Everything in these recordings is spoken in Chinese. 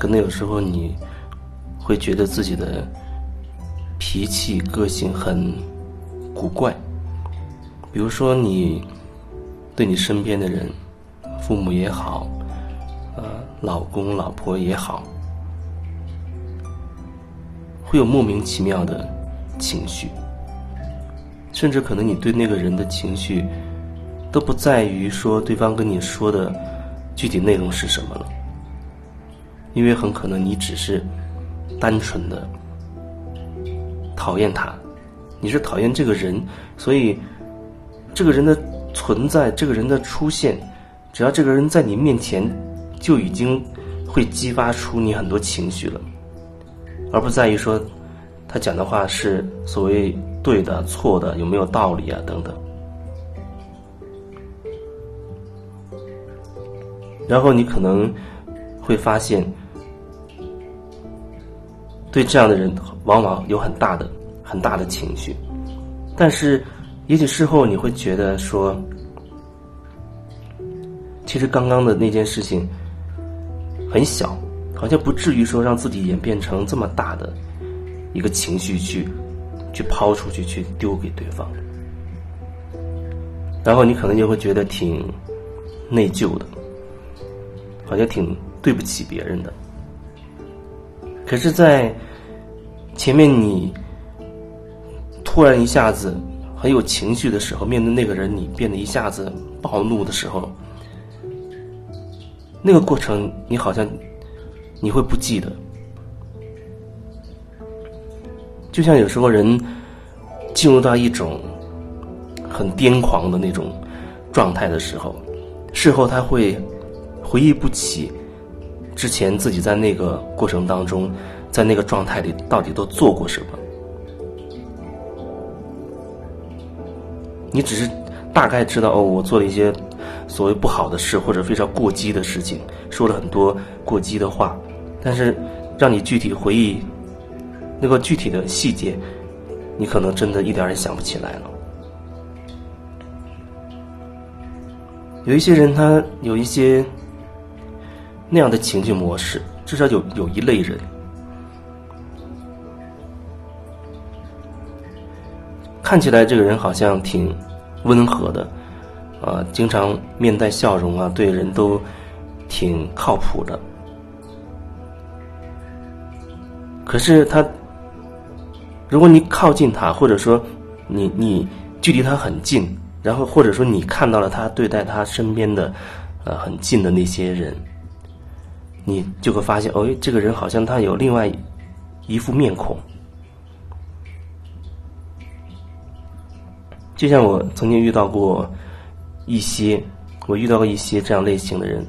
可能有时候你会觉得自己的脾气、个性很古怪。比如说，你对你身边的人，父母也好，呃，老公、老婆也好，会有莫名其妙的情绪，甚至可能你对那个人的情绪都不在于说对方跟你说的具体内容是什么了，因为很可能你只是单纯的讨厌他，你是讨厌这个人，所以。这个人的存在，这个人的出现，只要这个人在你面前，就已经会激发出你很多情绪了，而不在于说他讲的话是所谓对的、错的，有没有道理啊等等。然后你可能会发现，对这样的人往往有很大的、很大的情绪，但是。也许事后你会觉得说，其实刚刚的那件事情很小，好像不至于说让自己演变成这么大的一个情绪去去抛出去去丢给对方，然后你可能就会觉得挺内疚的，好像挺对不起别人的。可是，在前面你突然一下子。很有情绪的时候，面对那个人，你变得一下子暴怒的时候，那个过程你好像你会不记得。就像有时候人进入到一种很癫狂的那种状态的时候，事后他会回忆不起之前自己在那个过程当中，在那个状态里到底都做过什么。你只是大概知道哦，我做了一些所谓不好的事，或者非常过激的事情，说了很多过激的话，但是让你具体回忆那个具体的细节，你可能真的一点也想不起来了。有一些人，他有一些那样的情绪模式，至少有有一类人，看起来这个人好像挺。温和的，啊，经常面带笑容啊，对人都挺靠谱的。可是他，如果你靠近他，或者说你你距离他很近，然后或者说你看到了他对待他身边的呃很近的那些人，你就会发现，哦，这个人好像他有另外一副面孔。就像我曾经遇到过一些，我遇到过一些这样类型的人，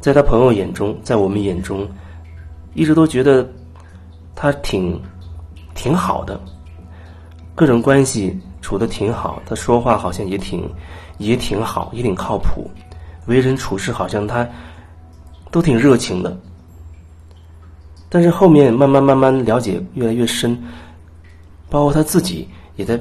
在他朋友眼中，在我们眼中，一直都觉得他挺挺好的，各种关系处的挺好，他说话好像也挺也挺好，也挺靠谱，为人处事好像他都挺热情的。但是后面慢慢慢慢了解越来越深，包括他自己也在。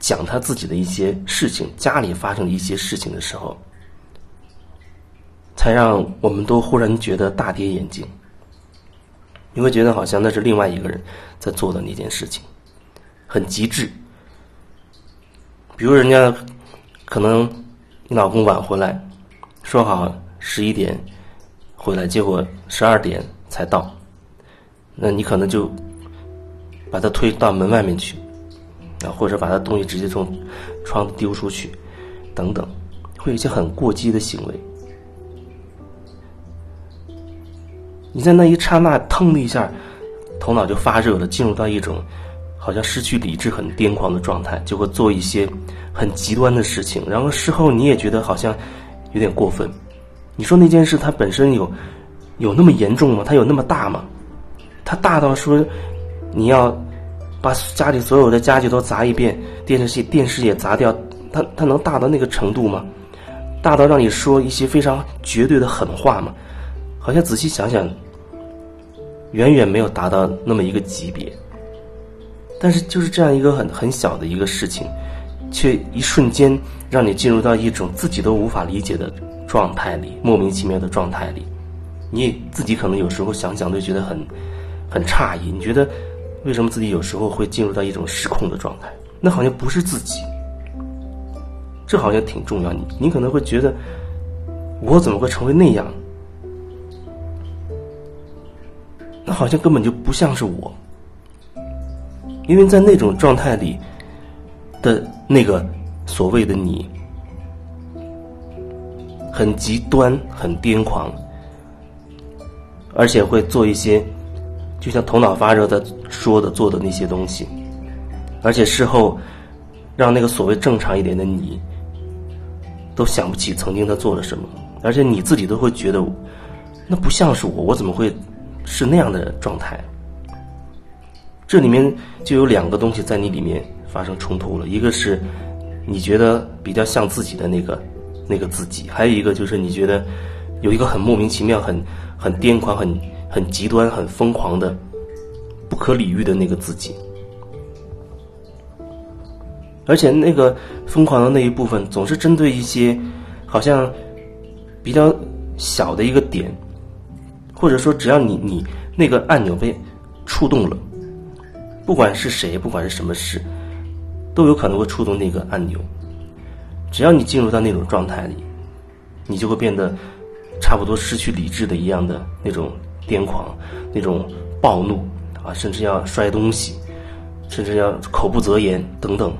讲他自己的一些事情，家里发生的一些事情的时候，才让我们都忽然觉得大跌眼镜。你会觉得好像那是另外一个人在做的那件事情，很极致。比如人家可能你老公晚回来，说好十一点回来，结果十二点才到，那你可能就把他推到门外面去。啊，或者把他东西直接从窗子丢出去，等等，会有一些很过激的行为。你在那一刹那，腾的一下，头脑就发热了，进入到一种好像失去理智、很癫狂的状态，就会做一些很极端的事情。然后事后你也觉得好像有点过分。你说那件事它本身有有那么严重吗？它有那么大吗？它大到说你要。把家里所有的家具都砸一遍，电视机电视也砸掉，它它能大到那个程度吗？大到让你说一些非常绝对的狠话吗？好像仔细想想，远远没有达到那么一个级别。但是就是这样一个很很小的一个事情，却一瞬间让你进入到一种自己都无法理解的状态里，莫名其妙的状态里。你自己可能有时候想想都觉得很很诧异，你觉得为什么自己有时候会进入到一种失控的状态？那好像不是自己，这好像挺重要。你你可能会觉得，我怎么会成为那样？那好像根本就不像是我，因为在那种状态里的那个所谓的你，很极端、很癫狂，而且会做一些就像头脑发热的说的、做的那些东西，而且事后让那个所谓正常一点的你都想不起曾经他做了什么，而且你自己都会觉得那不像是我，我怎么会？是那样的状态，这里面就有两个东西在你里面发生冲突了。一个是你觉得比较像自己的那个那个自己，还有一个就是你觉得有一个很莫名其妙、很很癫狂、很很极端、很疯狂的不可理喻的那个自己。而且那个疯狂的那一部分总是针对一些好像比较小的一个点。或者说，只要你你那个按钮被触动了，不管是谁，不管是什么事，都有可能会触动那个按钮。只要你进入到那种状态里，你就会变得差不多失去理智的一样的那种癫狂、那种暴怒啊，甚至要摔东西，甚至要口不择言等等。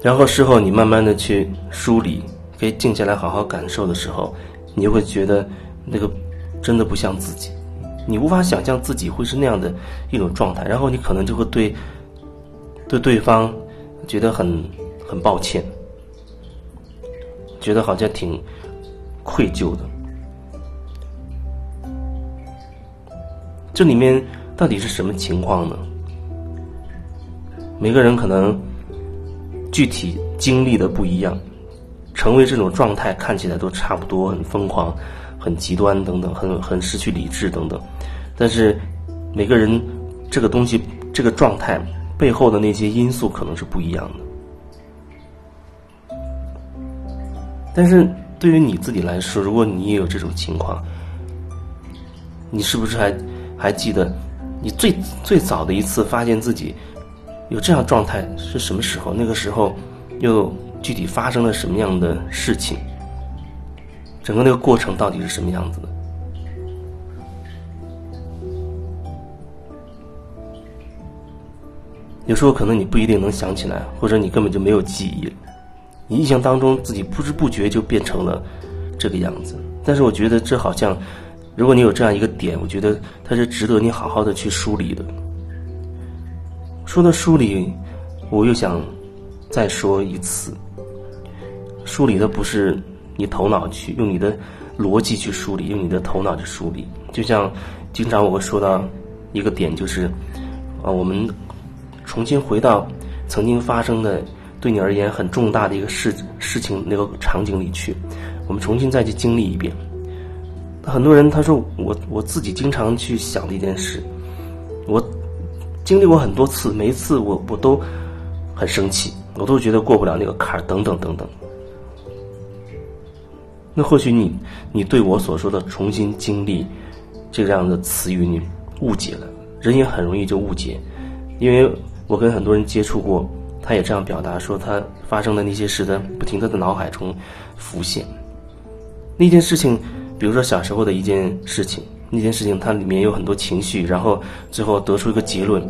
然后事后你慢慢的去梳理，可以静下来好好感受的时候，你就会觉得那个真的不像自己，你无法想象自己会是那样的一种状态，然后你可能就会对对对方觉得很很抱歉，觉得好像挺愧疚的。这里面到底是什么情况呢？每个人可能。具体经历的不一样，成为这种状态看起来都差不多，很疯狂、很极端等等，很很失去理智等等。但是每个人这个东西、这个状态背后的那些因素可能是不一样的。但是对于你自己来说，如果你也有这种情况，你是不是还还记得你最最早的一次发现自己？有这样状态是什么时候？那个时候又具体发生了什么样的事情？整个那个过程到底是什么样子的？有时候可能你不一定能想起来，或者你根本就没有记忆。你印象当中自己不知不觉就变成了这个样子。但是我觉得这好像，如果你有这样一个点，我觉得它是值得你好好的去梳理的。说到梳理，我又想再说一次，梳理的不是你头脑去用你的逻辑去梳理，用你的头脑去梳理。就像经常我会说到一个点，就是啊，我们重新回到曾经发生的对你而言很重大的一个事事情那个场景里去，我们重新再去经历一遍。很多人他说我我自己经常去想的一件事，我。经历过很多次，每一次我我都很生气，我都觉得过不了那个坎儿，等等等等。那或许你你对我所说的重新经历这样的词语，你误解了。人也很容易就误解，因为我跟很多人接触过，他也这样表达说，他发生的那些事在不停的在脑海中浮现。那件事情，比如说小时候的一件事情。那件事情，它里面有很多情绪，然后最后得出一个结论，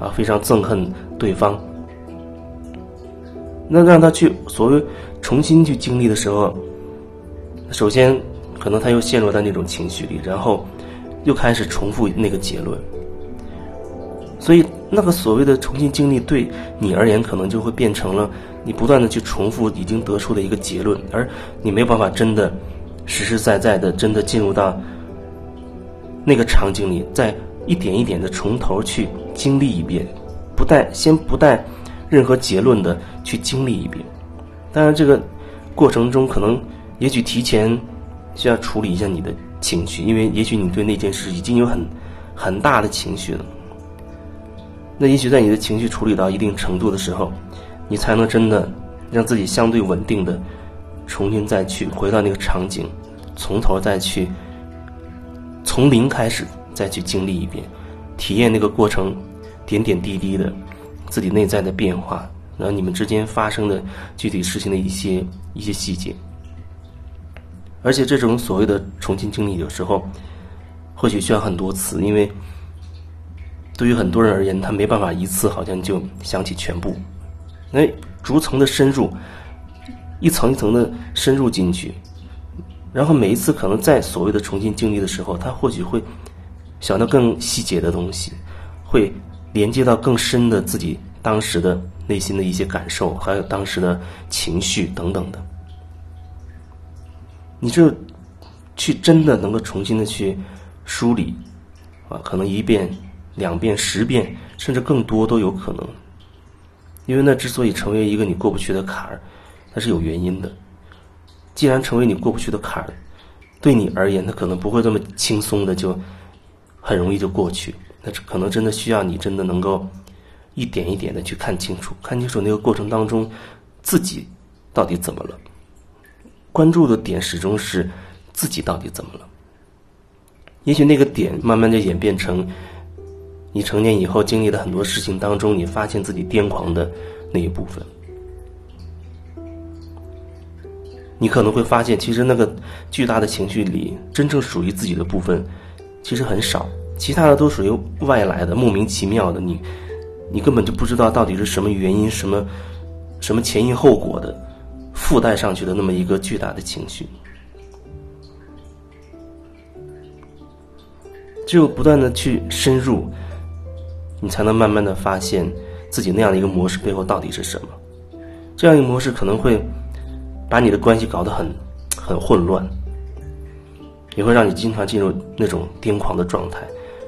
啊，非常憎恨对方。那让他去所谓重新去经历的时候，首先可能他又陷入到那种情绪里，然后又开始重复那个结论。所以，那个所谓的重新经历，对你而言，可能就会变成了你不断的去重复已经得出的一个结论，而你没有办法真的实实在在的真的进入到。那个场景里，再一点一点的从头去经历一遍，不带先不带任何结论的去经历一遍。当然，这个过程中可能也许提前需要处理一下你的情绪，因为也许你对那件事已经有很很大的情绪了。那也许在你的情绪处理到一定程度的时候，你才能真的让自己相对稳定的重新再去回到那个场景，从头再去从零开始再去经历一遍，体验那个过程点点滴滴的自己内在的变化，然后你们之间发生的具体事情的一些一些细节。而且这种所谓的重新经历，有时候或许需要很多次，因为对于很多人而言，他没办法一次好像就想起全部。那逐层的深入，一层一层的深入进去，然后每一次可能在所谓的重新经历的时候，他或许会想到更细节的东西，会连接到更深的自己当时的内心的一些感受，还有当时的情绪等等的。你就去真的能够重新的去梳理，啊，可能一遍、两遍、十遍，甚至更多都有可能。因为那之所以成为一个你过不去的坎儿，它是有原因的。既然成为你过不去的坎儿，对你而言，它可能不会这么轻松的就很容易就过去。那可能真的需要你真的能够一点一点的去看清楚，看清楚那个过程当中自己到底怎么了。关注的点始终是自己到底怎么了？也许那个点慢慢的演变成你成年以后经历的很多事情当中，你发现自己癫狂的那一部分。你可能会发现，其实那个巨大的情绪里，真正属于自己的部分其实很少，其他的都属于外来的、莫名其妙的。你你根本就不知道到底是什么原因、什么什么前因后果的。附带上去的那么一个巨大的情绪，只有不断的去深入，你才能慢慢的发现自己那样的一个模式背后到底是什么。这样一个模式可能会把你的关系搞得很很混乱，也会让你经常进入那种癫狂的状态，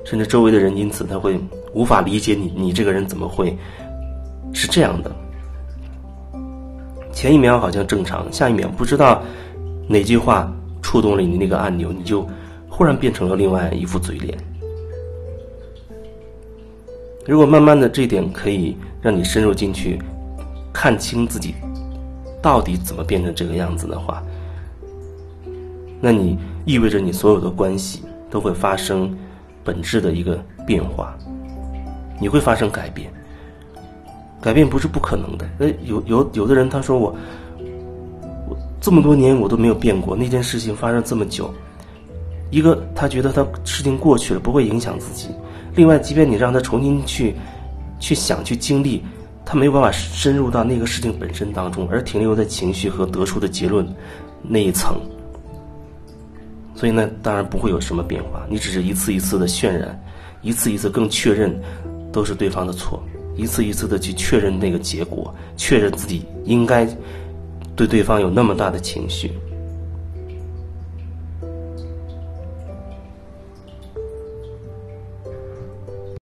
甚至周围的人因此他会无法理解你，你这个人怎么会是这样的。前一秒好像正常，下一秒不知道哪句话触动了你那个按钮，你就忽然变成了另外一副嘴脸。如果慢慢的这点可以让你深入进去，看清自己到底怎么变成这个样子的话，那你意味着你所有的关系都会发生本质的一个变化，你会发生改变。改变不是不可能的。那有有有的人他说我，我这么多年我都没有变过。那件事情发生这么久，一个他觉得他事情过去了不会影响自己。另外，即便你让他重新去去想去经历，他没有办法深入到那个事情本身当中，而停留在情绪和得出的结论那一层。所以呢，当然不会有什么变化。你只是一次一次的渲染，一次一次更确认都是对方的错。一次一次的去确认那个结果，确认自己应该对对方有那么大的情绪。